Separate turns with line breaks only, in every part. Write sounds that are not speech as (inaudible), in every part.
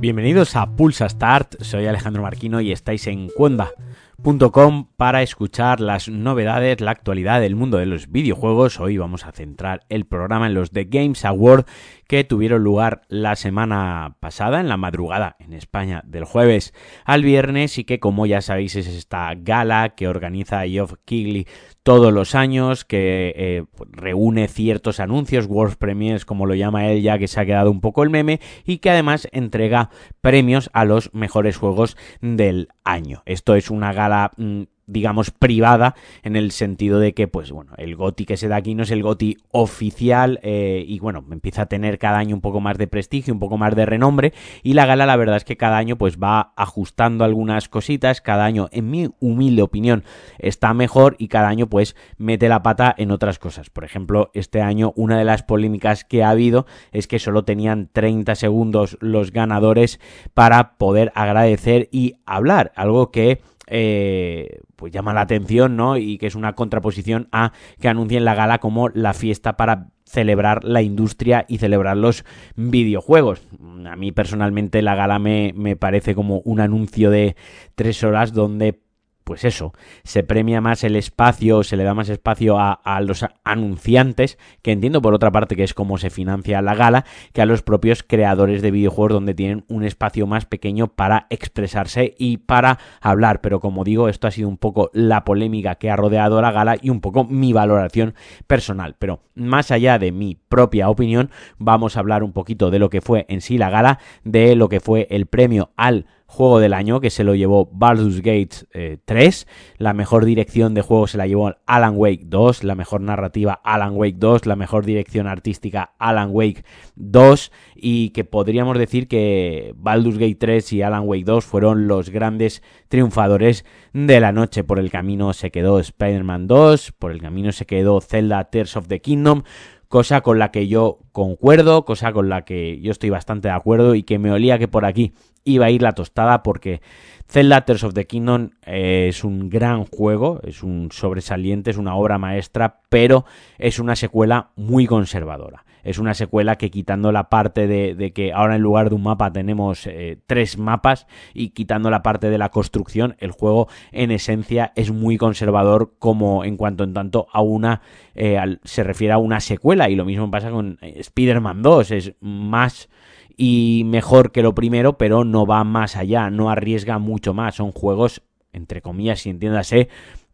Bienvenidos a Pulsa Start, soy Alejandro Marquino y estáis en Cuenda.com para escuchar las novedades, la actualidad del mundo de los videojuegos. Hoy vamos a centrar el programa en los The Games Award que tuvieron lugar la semana pasada, en la madrugada en España, del jueves al viernes y que como ya sabéis es esta gala que organiza Geoff Keighley todos los años, que eh, reúne ciertos anuncios, World Premiers como lo llama él ya que se ha quedado un poco el meme, y que además entrega premios a los mejores juegos del año. Esto es una gala... Mm, digamos, privada, en el sentido de que, pues bueno, el GOTI que se da aquí no es el GOTI oficial eh, y bueno, empieza a tener cada año un poco más de prestigio, un poco más de renombre y la gala la verdad es que cada año pues va ajustando algunas cositas, cada año en mi humilde opinión está mejor y cada año pues mete la pata en otras cosas. Por ejemplo, este año una de las polémicas que ha habido es que solo tenían 30 segundos los ganadores para poder agradecer y hablar, algo que eh, pues llama la atención, ¿no? Y que es una contraposición a que anuncien la gala como la fiesta para celebrar la industria y celebrar los videojuegos. A mí personalmente la gala me, me parece como un anuncio de tres horas donde pues eso, se premia más el espacio, se le da más espacio a, los anunciantes, que entiendo por otra parte que es como se financia la gala, que a los propios creadores de videojuegos donde tienen un espacio más pequeño para expresarse y para hablar. Pero como digo, esto ha sido un poco la polémica que ha rodeado la gala y un poco mi valoración personal. Pero más allá de mi propia opinión, vamos a hablar un poquito de lo que fue en sí la gala, de lo que fue el premio al juego del año, que se lo llevó Baldur's Gate 3. Eh, la mejor dirección de juego se la llevó Alan Wake 2. La mejor narrativa Alan Wake 2. La mejor dirección artística Alan Wake 2. Y que podríamos decir que Baldur's Gate 3 y Alan Wake 2 fueron los grandes triunfadores de la noche. Por el camino se quedó Spider-Man 2. Por el camino se quedó Zelda Tears of the Kingdom cosa con la que yo concuerdo, cosa con la que yo estoy bastante de acuerdo y que me olía que por aquí iba a ir la tostada porque Zelda Tears of the Kingdom eh, es un gran juego, es un sobresaliente, es una obra maestra, pero es una secuela muy conservadora. Es una secuela que quitando la parte de, que ahora en lugar de un mapa tenemos eh, tres mapas y quitando la parte de la construcción, el juego en esencia es muy conservador como en cuanto en tanto a una eh, se refiere a una secuela y lo mismo pasa con Spider-Man 2, es más y mejor que lo primero, pero no va más allá, no arriesga mucho más. Son juegos, entre comillas, si entiéndase,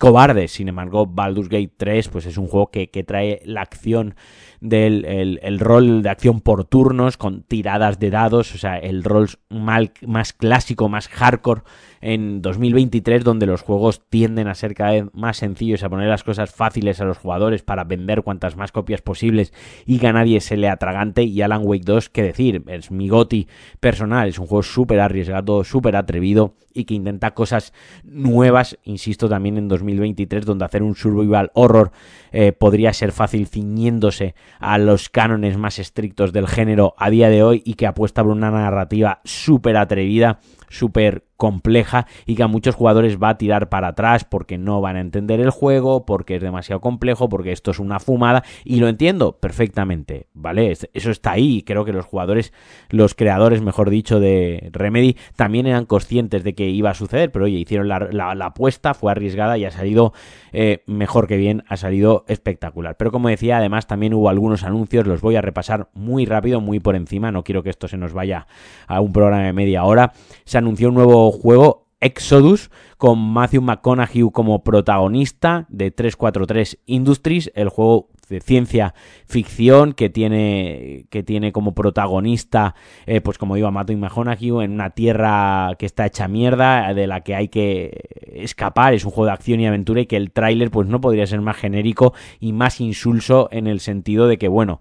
cobardes. Sin embargo, Baldur's Gate 3 pues es un juego que, trae la acción del el, rol de acción por turnos con tiradas de dados, o sea, el rol mal, más clásico, más hardcore en 2023 donde los juegos tienden a ser cada vez más sencillos, a poner las cosas fáciles a los jugadores para vender cuantas más copias posibles y que a nadie se le atragante. Y Alan Wake 2, que decir, es mi goti personal, es un juego súper arriesgado, súper atrevido y que intenta cosas nuevas, insisto también en 2023 donde hacer un survival horror eh, podría ser fácil ciñéndose a los cánones más estrictos del género a día de hoy y que apuesta por una narrativa súper atrevida súper compleja y que a muchos jugadores va a tirar para atrás porque no van a entender el juego, porque es demasiado complejo, porque esto es una fumada y lo entiendo perfectamente, ¿vale? Eso está ahí y creo que los jugadores, los creadores, mejor dicho, de Remedy también eran conscientes de que iba a suceder, pero oye, hicieron la, apuesta, fue arriesgada y ha salido eh, mejor que bien, ha salido espectacular. Pero como decía, además también hubo algunos anuncios, los voy a repasar muy rápido, muy por encima, no quiero que esto se nos vaya a un programa de media hora. Se anunció un nuevo juego Exodus con Matthew McConaughey como protagonista de 343 Industries, el juego de ciencia ficción que tiene que tiene como protagonista eh, pues como digo a Matthew McConaughey en una tierra que está hecha mierda de la que hay que escapar. Es un juego de acción y aventura y que el tráiler pues no podría ser más genérico y más insulso en el sentido de que bueno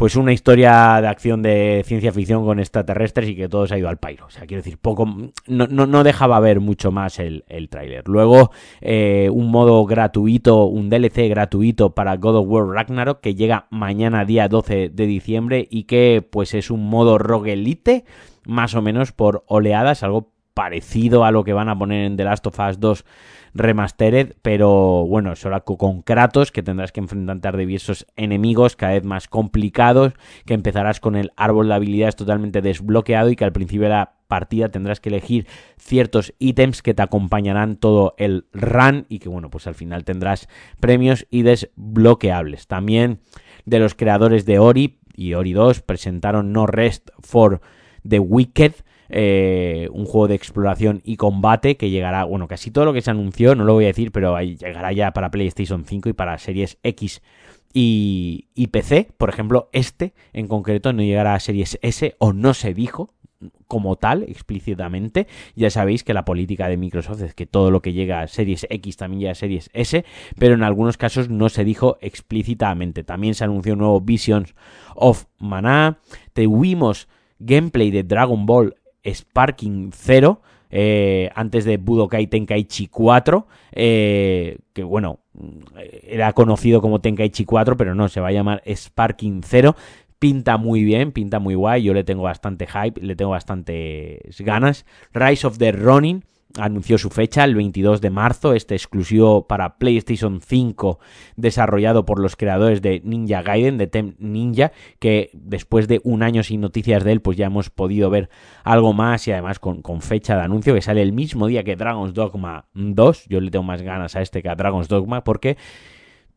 pues una historia de acción de ciencia ficción con extraterrestres y que todo se ha ido al pairo. O sea, quiero decir, poco, no, no, dejaba ver mucho más el, el tráiler. Luego, eh, un modo gratuito, un DLC gratuito para God of War Ragnarok que llega mañana día 12 de diciembre y que pues es un modo roguelite, más o menos por oleadas, algo parecido a lo que van a poner en The Last of Us 2 Remastered, pero bueno, solo con Kratos, que tendrás que enfrentarte a diversos enemigos cada vez más complicados, que empezarás con el árbol de habilidades totalmente desbloqueado y que al principio de la partida tendrás que elegir ciertos ítems que te acompañarán todo el run y que bueno, pues al final tendrás premios y desbloqueables. También de los creadores de Ori y Ori 2 presentaron No Rest for the Wicked, eh, un juego de exploración y combate que llegará, bueno, casi todo lo que se anunció, no lo voy a decir, pero llegará ya para PlayStation 5 y para series X y, y, PC. Por ejemplo, este en concreto no llegará a series S o no se dijo como tal explícitamente. Ya sabéis que la política de Microsoft es que todo lo que llega a series X también llega a series S, pero en algunos casos no se dijo explícitamente. También se anunció un nuevo Visions of Mana. Tuvimos gameplay de Dragon Ball Sparking 0. Eh, antes de Budokai Tenkaichi 4, eh, que bueno, era conocido como Tenkaichi 4, pero no, se va a llamar Sparking 0. Pinta muy bien, pinta muy guay, yo le tengo bastante hype, le tengo bastantes ganas. Rise of the Ronin, anunció su fecha el 22 de marzo, este exclusivo para PlayStation 5 desarrollado por los creadores de Ninja Gaiden, de Tem Ninja, que después de un año sin noticias de él, pues ya hemos podido ver algo más y además con, con fecha de anuncio que sale el mismo día que Dragon's Dogma 2. Yo le tengo más ganas a este que a Dragon's Dogma porque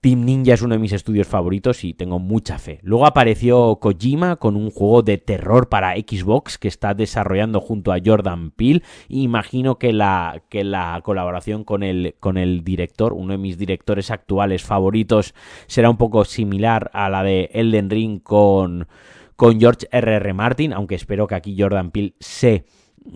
Team Ninja es uno de mis estudios favoritos y tengo mucha fe. Luego apareció Kojima con un juego de terror para Xbox que está desarrollando junto a Jordan Peele. Imagino que la, que la colaboración con el, con el director, uno de mis directores actuales favoritos, será un poco similar a la de Elden Ring con, con George R.R. R. Martin, aunque espero que aquí Jordan Peele se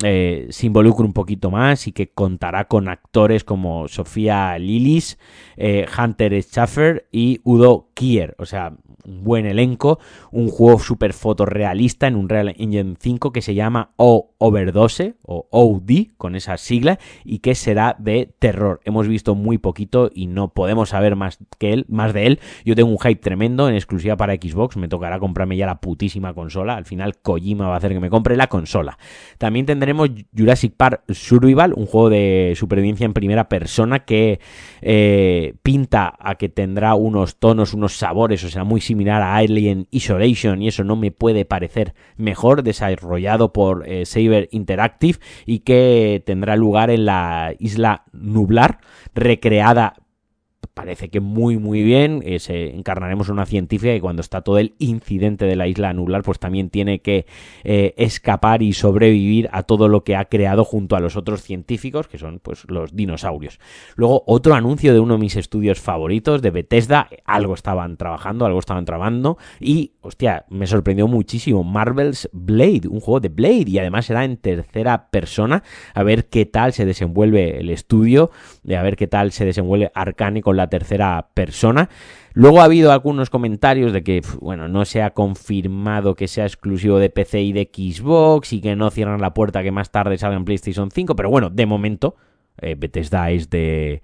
eh, se involucre un poquito más y que contará con actores como Sofía Lilis, eh, Hunter Schaffer y Udo Kier. O sea, un buen elenco, un juego súper fotorrealista en un Real Engine 5 que se llama O Overdose o OD con esa sigla y que será de terror. Hemos visto muy poquito y no podemos saber más que él, más de él. Yo tengo un hype tremendo en exclusiva para Xbox, me tocará comprarme ya la putísima consola. Al final Kojima va a hacer que me compre la consola. También tendremos Jurassic Park Survival, un juego de supervivencia en primera persona que eh, pinta a que tendrá unos tonos, unos sabores, o sea, muy similar a Alien Isolation y eso no me puede parecer mejor, desarrollado por eh, Saber Interactive y que tendrá lugar en la isla Nublar, recreada parece que muy muy bien. Eh, se encarnaremos una científica y cuando está todo el incidente de la isla anular, pues también tiene que eh, escapar y sobrevivir a todo lo que ha creado junto a los otros científicos, que son pues los dinosaurios. Luego, otro anuncio de uno de mis estudios favoritos, de Bethesda, algo estaban trabajando, algo estaban trabajando, y hostia, me sorprendió muchísimo. Marvel's Blade, un juego de Blade, y además será en tercera persona, a ver qué tal se desenvuelve el estudio, a ver qué tal se desenvuelve Arcane con la tercera persona. Luego ha habido algunos comentarios de que, bueno, no se ha confirmado que sea exclusivo de PC y de Xbox y que no cierran la puerta que más tarde salga en PlayStation 5, pero bueno, de momento eh, Bethesda es de,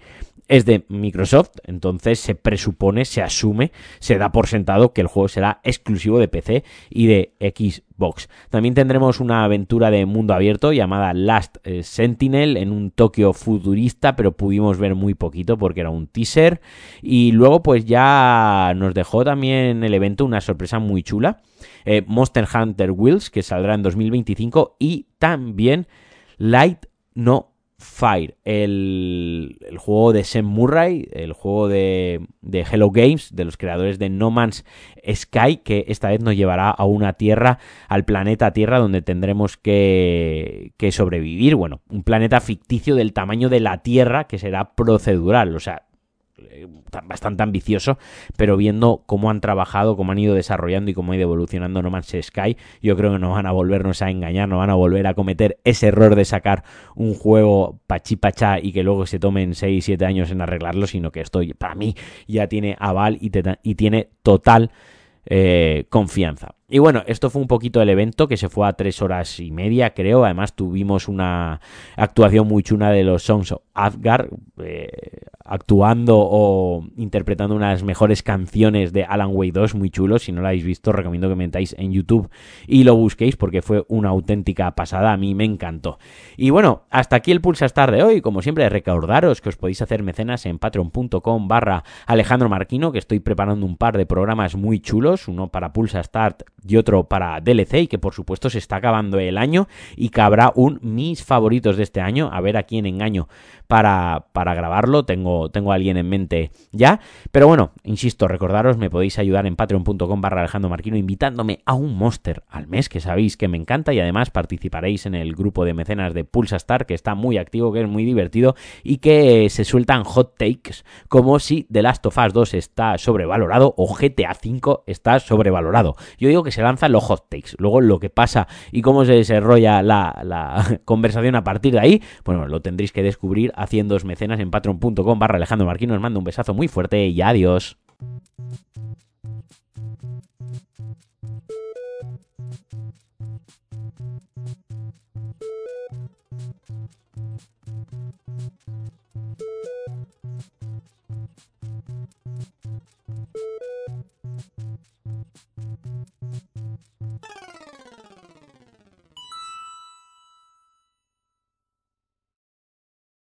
es de Microsoft, entonces se presupone, se asume, se da por sentado que el juego será exclusivo de PC y de Xbox. También tendremos una aventura de mundo abierto llamada Last eh, Sentinel en un Tokio futurista, pero pudimos ver muy poquito porque era un teaser. Y luego pues ya nos dejó también el evento una sorpresa muy chula. Eh, Monster Hunter Wheels, que saldrá en 2025, y también Light No Fire, el, juego de Sam Murray, el juego de, Hello Games, de los creadores de No Man's Sky, que esta vez nos llevará a una Tierra, al planeta Tierra, donde tendremos que, que sobrevivir. Bueno, un planeta ficticio del tamaño de la Tierra que será procedural, o sea, bastante ambicioso, pero viendo cómo han trabajado, cómo han ido desarrollando y cómo ha ido evolucionando No Man's Sky, yo creo que no van a volvernos a engañar, no van a volver a cometer ese error de sacar un juego pachipachá y que luego se tomen 6, 7 años en arreglarlo, sino que esto para mí ya tiene aval y, y tiene total eh, confianza. Y bueno, esto fue un poquito el evento que se fue a tres horas y media, creo. Además, tuvimos una actuación muy chula de los Songs of Asgard, eh, actuando o interpretando unas mejores canciones de Alan Wake 2, muy chulos. Si no lo habéis visto, recomiendo que metáis en YouTube y lo busquéis porque fue una auténtica pasada. A mí me encantó. Y bueno, hasta aquí el Pulsa Star de hoy. Como siempre, recordaros que os podéis hacer mecenas en patreon.com barra Alejandro Marquino, que estoy preparando un par de programas muy chulos, uno para Pulsa Start y otro para DLC, y que por supuesto se está acabando el año y que habrá un mis favoritos de este año, a ver a quién engaño para, para grabarlo, tengo, tengo a alguien en mente ya, pero bueno, insisto, recordaros, me podéis ayudar en patreon.com barra Alejandro Marquino invitándome a un monster al mes, que sabéis que me encanta, y además participaréis en el grupo de mecenas de Pulsa Star, que está muy activo, que es muy divertido, y que se sueltan hot takes, como si The Last of Us 2 está sobrevalorado o GTA 5 está sobrevalorado. Yo digo que se lanzan los hot takes, luego lo que pasa y cómo se desarrolla la, (laughs) conversación a partir de ahí, bueno, lo tendréis que descubrir haciendo mecenas en patreon.com barra Alejandro Marquino. Os mando un besazo muy fuerte y adiós.